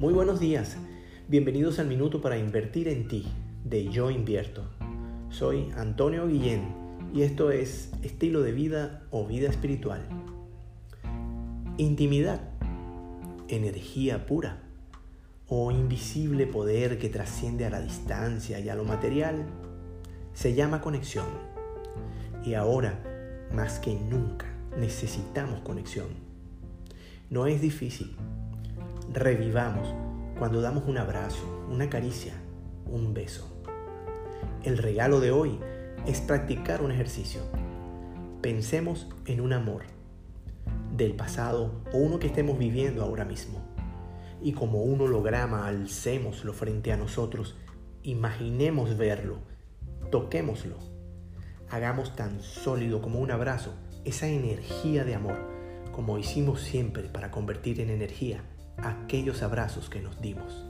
Muy buenos días. Bienvenidos al Minuto para Invertir en Ti de Yo Invierto. Soy Antonio Guillén y esto es Estilo de Vida o Vida Espiritual. Intimidad, energía pura o invisible poder que trasciende a la distancia y a lo material, se llama conexión. Y ahora, más que nunca, necesitamos conexión. No es difícil. Revivamos cuando damos un abrazo, una caricia, un beso. El regalo de hoy es practicar un ejercicio. Pensemos en un amor del pasado o uno que estemos viviendo ahora mismo. Y como un holograma alcémoslo frente a nosotros, imaginemos verlo, toquémoslo. Hagamos tan sólido como un abrazo esa energía de amor, como hicimos siempre para convertir en energía aquellos abrazos que nos dimos.